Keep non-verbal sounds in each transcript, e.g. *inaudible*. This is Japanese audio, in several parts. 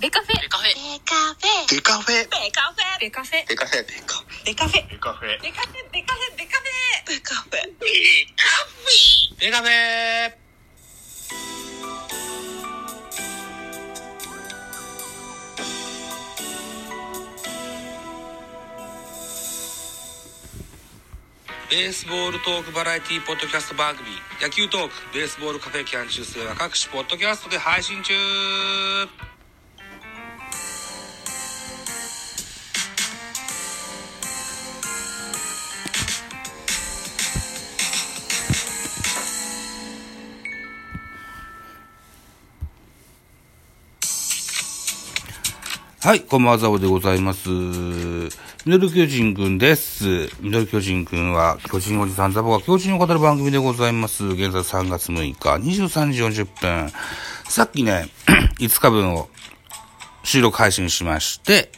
ベカフェ。ベカフェ。ベカフェ。ベカフェ。ベカフェ。ベカフェ。ベカフェ。ベカフェ。ベカフェ。ベカフェ。ベカフェ。ベカフェ。ベカフェ。ベカフェ。ベカフェベースボールトークバラエティポッドキャスト番組野球トークベースボールカフェキャン中世は各種ポッドキャストで配信中はい、こんばんは、ザボでございます。ミドル巨人くんです。ミドル巨人くんは、巨人おじさんザボが巨人を語る番組でございます。現在3月6日、23時40分。さっきね、*clears throat* 5日分を収録配信しまして、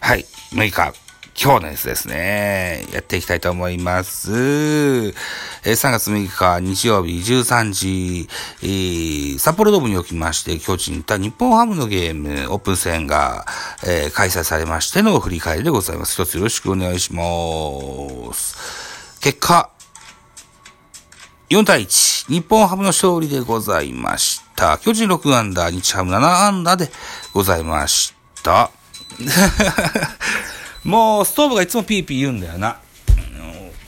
はい、6日、今日のやつですね。やっていきたいと思います。え3月6日日曜日13時、え札幌ドームにおきまして、巨人対日本ハムのゲーム、オープン戦が、え開催されましての振り返りでございます。一つよろしくお願いします。結果、4対1、日本ハムの勝利でございました。巨人6アンダー、日ハム7アンダーでございました。もう、ストーブがいつもピーピー言うんだよな。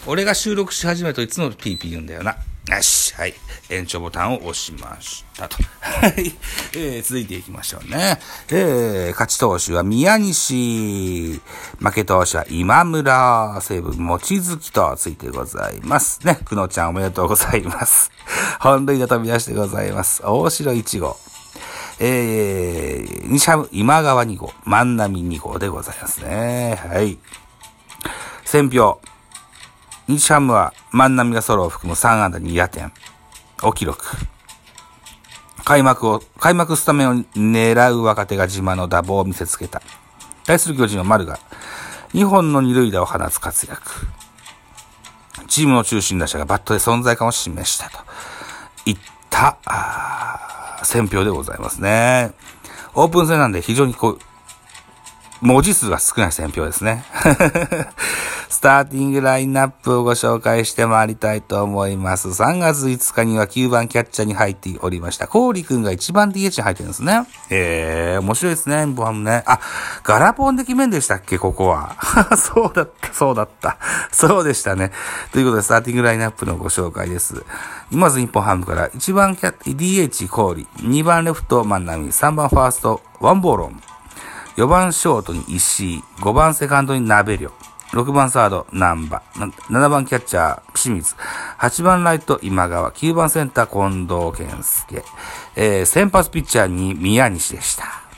俺が収録し始めるといつもピーピー言うんだよな。よし、はい。延長ボタンを押しましたと。はい。え、続いていきましょうね。えー、勝ち投手は宮西。負け投手は今村。西武、望月とついてございます。ね。くのちゃんおめでとうございます。本塁打飛び出してございます。大城1号。えー、西ハム、今川2号、万波2号でございますね。はい。選票。日ハムは万波がソロを含む3安打2打点。お記録。開幕を、開幕スタメンを狙う若手が自慢の打棒を見せつけた。対する巨人は丸が2本の二塁打を放つ活躍。チームの中心打者がバットで存在感を示したといった、あー選票でございますね。オープン戦なんで非常にこう、文字数が少ない選票ですね。*laughs* スターティングラインナップをご紹介してまいりたいと思います。3月5日には9番キャッチャーに入っておりました。コーリ君が1番 DH に入ってるんですね。えー、面白いですね、ボハムね。あ、ガラポンで決めんでしたっけ、ここは。*laughs* そうだった、そうだった。そうでしたね。ということで、スターティングラインナップのご紹介です。まず日本ハムから1番キャッ DH コーリ、2番レフト万波、3番ファーストワンボーロン、4番ショートに石井、5番セカンドに鍋量、6番サード南波、7番キャッチャー清水、8番ライト今川、9番センター近藤健介、えー、先発ピッチャーに宮西でした。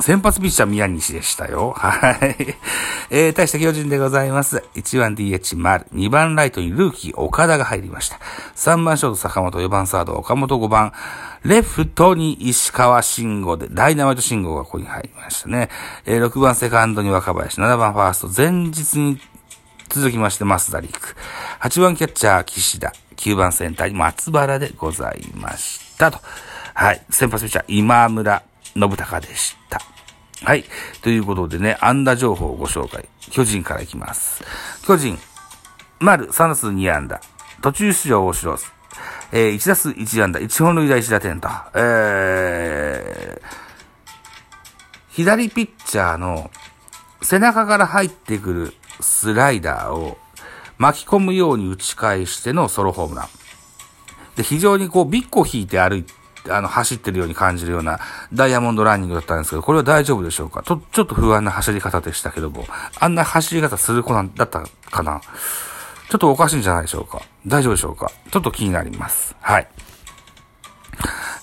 先発ピッチャー宮西でしたよ。はい。えー、大した巨人でございます。1番 DH 丸、2番ライトにルーキー岡田が入りました。3番ショート坂本、4番サード岡本、5番レフトに石川慎吾で、ダイナマイト慎吾がここに入りましたね。えー、6番セカンドに若林、7番ファースト、前日に続きまして、増田陸。8番キャッチャー、岸田。9番センターに松原でございました。と。はい。先発ピッチャー、今村信孝でした。はい。ということでね、安打情報をご紹介。巨人からいきます。巨人、丸3打数2安打。途中出場大城。えー、1打数1安打、1本塁打1打点と。えー、左ピッチャーの背中から入ってくるスライダーを巻き込むように打ち返してのソロホームラン。で、非常にこう、ビッコ引いて歩いて、あの、走ってるように感じるようなダイヤモンドランニングだったんですけど、これは大丈夫でしょうか？と、ちょっと不安な走り方でしたけども、あんな走り方する子なんだったかな？ちょっとおかしいんじゃないでしょうか？大丈夫でしょうか？ちょっと気になります。はい。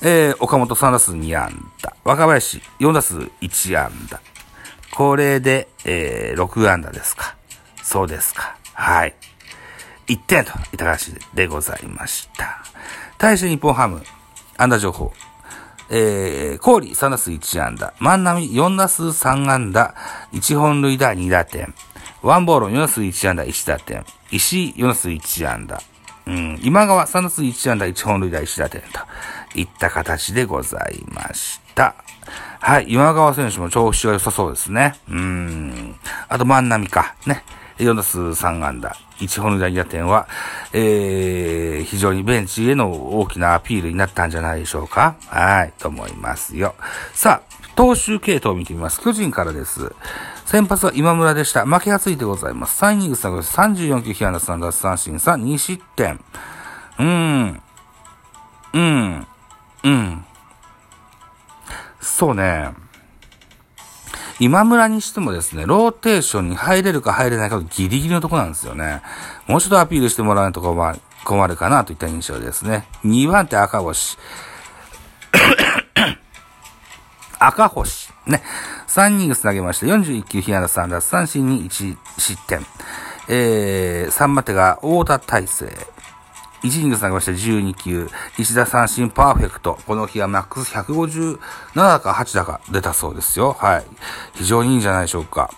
えー、岡本3打数2安打。若林4打数1安打。これで、えー、6安打ですか。そうですか。はい。1点といった形でございました。対して日本ハム、安打情報。えー、コーリ3打数1安打。万波4打数3安打。1本塁打2打点。ワンボーロン4打数1安打1打点。石井4打数1安打。うん、今川3打数1安打1本塁打1打点といった形でございました。はい。今川選手も調子が良さそうですね。うん。あと万波か。ね。4打数3安打。1本塁打2打点は、えー、非常にベンチへの大きなアピールになったんじゃないでしょうか。はい。と思いますよ。さあ、投手系統を見てみます。巨人からです。先発は今村でした。負けがついてございます。3イニングス34球、被安打3奪三振3、2失点。うーん。うん。うん。そうね。今村にしてもですね、ローテーションに入れるか入れないかギリギリのとこなんですよね。もうちょっとアピールしてもらわないと困困るかなといった印象ですね。2番手赤星。*coughs* 赤星。ね。3イニングス投げまして、41球、被安打3奪三振に1失点。えー、3番手が太田大成。1イニング投げまして12球、1打三振パーフェクト。この日はマックス157か8だか出たそうですよ。はい。非常にいいんじゃないでしょうか。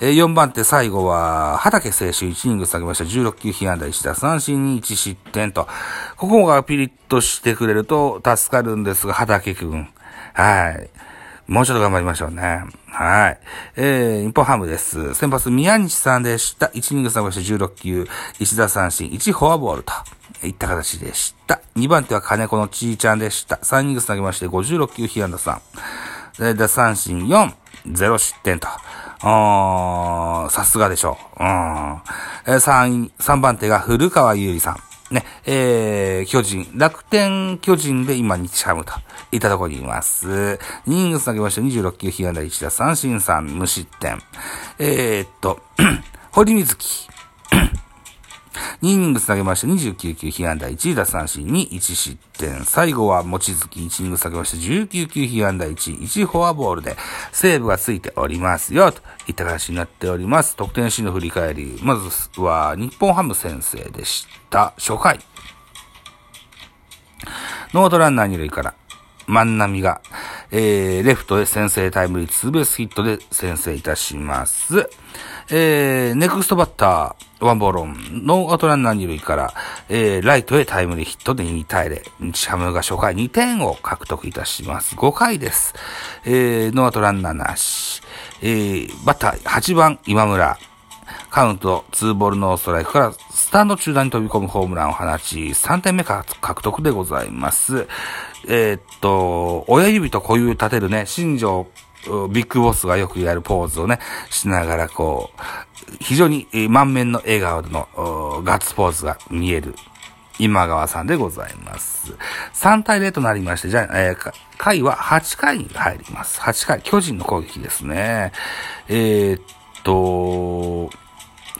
えー、4番手最後は、畑選手1イニング投げました16球被安打1打三振に1失点と。ここがピリッとしてくれると助かるんですが、畑くん。はい。もうちょっと頑張りましょうね。はい。えー、日本ハムです。先発宮西さんでした。1イニング投げまして16球、1打三振、1フォアボールと。いった形でした。2番手は金子のちーちゃんでした。3イニング投げまして56球、被安打3。打三振4、0失点と。あーさすがでしょう。うん。えー、3、3番手が古川優里さん。ね、えー、巨人、楽天巨人で今日ハムといったところにいます。2イニング投げまして26球、被安打1打三振3、無失点。えー、っと、*clears throat* 堀水木。2イニング投げまして29球、被安打1打三振に1失点。最後は、望月1イニング投げまして19球、被安打1、1フォアボールで、セーブがついておりますよ、といった形になっております。得点シーンの振り返り。まずは、日本ハム先生でした。初回。ノートランナー2塁から、万波が、えー、レフトへ先制タイムリーツーベースヒットで先制いたします。えー、ネクストバッター、ワンボロン、ノーアウトランナー2塁から、えー、ライトへタイムリーヒットで2対0。日ハムが初回2点を獲得いたします。5回です。えー、ノーアウトランナーなし。えー、バッター8番今村。カウント2ボールノーストライクからスタンド中段に飛び込むホームランを放ち、3点目獲得でございます。えー、っと、親指と小指立てるね、新庄ビッグボスがよくやるポーズをね、しながらこう、非常に満面の笑顔のガッツポーズが見える今川さんでございます。3対0となりまして、じゃあ、えー、回は8回に入ります。8回、巨人の攻撃ですね。えー、っと、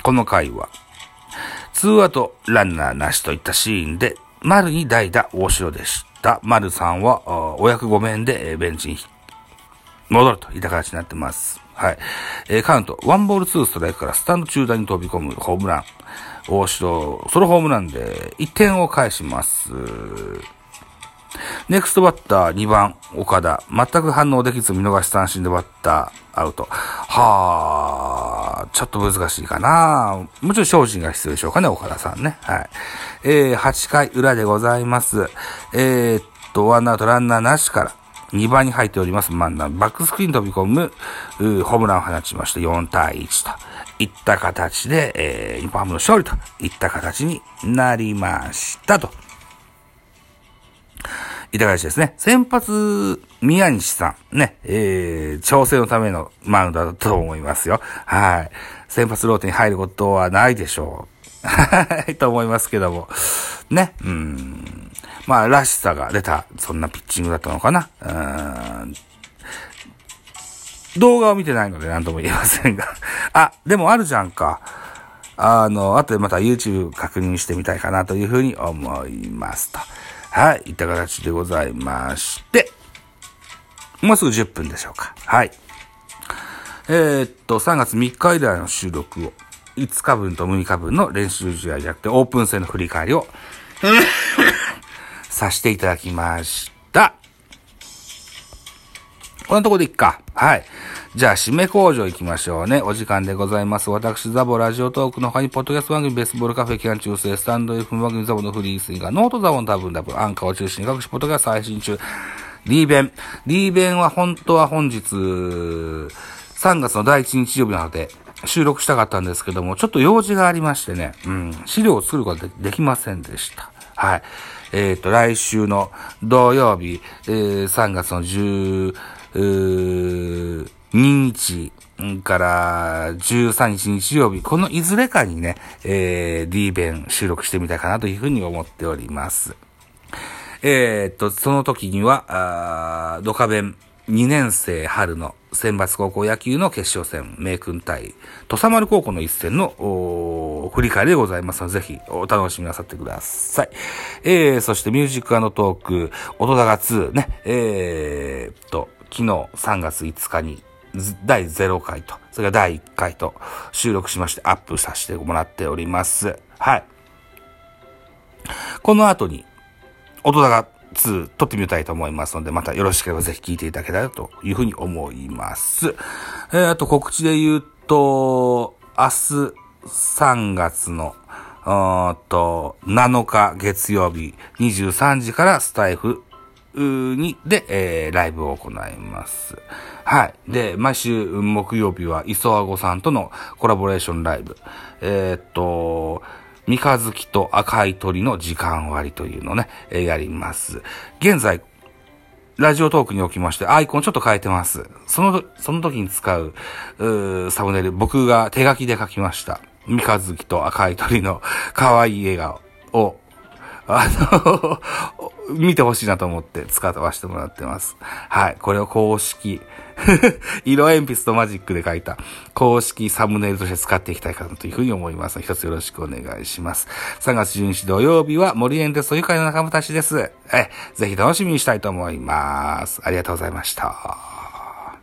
この回は、ツーアウトランナーなしといったシーンで、丸に代打大城でした。丸さんは、お役御免でベンチに戻るといった形になってます。はい。えー、カウント、ワンボールツーストライクからスタンド中段に飛び込むホームラン。大城、ソロホームランで1点を返します。ネクストバッター2番岡田。全く反応できず見逃し三振でバッターアウト。はあ、ちょっと難しいかな。もちろん精進が必要でしょうかね、岡田さんね。はい。えー、8回裏でございます。えー、っと、ワンアウトランナーなしから。2番に入っております、マンダバックスクリーン飛び込む、ホームランを放ちまして、4対1といった形で、えー、日本ハムの勝利といった形になりましたと。いった形ですね。先発、宮西さん、ね、えー、調整のためのマウンドだと思いますよ。はい。先発ローテに入ることはないでしょう。はい、と思いますけども。ね、うん。まあ、らしさが出た、そんなピッチングだったのかな。うーん。動画を見てないので何とも言えませんが。*laughs* あ、でもあるじゃんか。あの、後でまた YouTube 確認してみたいかなというふうに思いますと。はい、いった形でございまして、もうすぐ10分でしょうか。はい。えー、っと、3月3日以来の収録を、5日分と6日分の練習試合じゃなくて、オープン戦の振り返りを、*laughs* させていただきました。こんなとこでいっか。はい。じゃあ、締め工場行きましょうね。お時間でございます。私、ザボラジオトークの他に、ポッドキャスト番組、ベースボールカフェ期間中世、スタンド F 番組ザボのフリースインガー、ノートザボの多分ダブ、アンカーを中心に各種ポッドキャスト配信中。リーベン。リーベンは本当は本日、3月の第1日曜日なので、収録したかったんですけども、ちょっと用事がありましてね、うん、資料を作ることができませんでした。はい。えっ、ー、と、来週の土曜日、えー、3月の10、2日から13日日曜日、このいずれかにね、えー、D 弁収録してみたいかなというふうに思っております。えー、っと、その時には、ドカベン2年生春の選抜高校野球の決勝戦、明訓対土佐丸高校の一戦の振り返りでございますので、ぜひお楽しみなさってください。えー、そしてミュージックトーク、音高2ね、えー、っと、昨日3月5日に第0回と、それから第1回と収録しましてアップさせてもらっております。はい。この後に、音高2撮ってみたいと思いますので、またよろしければぜひ聞いていただけたらというふうに思います。えー、あと告知で言うと、明日3月の、ーと、7日月曜日23時からスタイフに、で、えー、ライブを行います。はい。で、毎週木曜日は磯和子さんとのコラボレーションライブ。えー、っと、三日月と赤い鳥の時間割というのをね、えー、やります。現在、ラジオトークにおきまして、アイコンちょっと変えてます。その、その時に使う、うサムネイル、僕が手書きで書きました。三日月と赤い鳥の可愛い笑顔をあの見てほしいなと思って使わせてもらってます。はい。これを公式 *laughs* 色鉛筆とマジックで書いた公式サムネイルとして使っていきたいかなというふうに思います一つよろしくお願いします。3月12日土曜日は森園ですと愉快の仲間たちです。え、ぜひ楽しみにしたいと思います。ありがとうございました。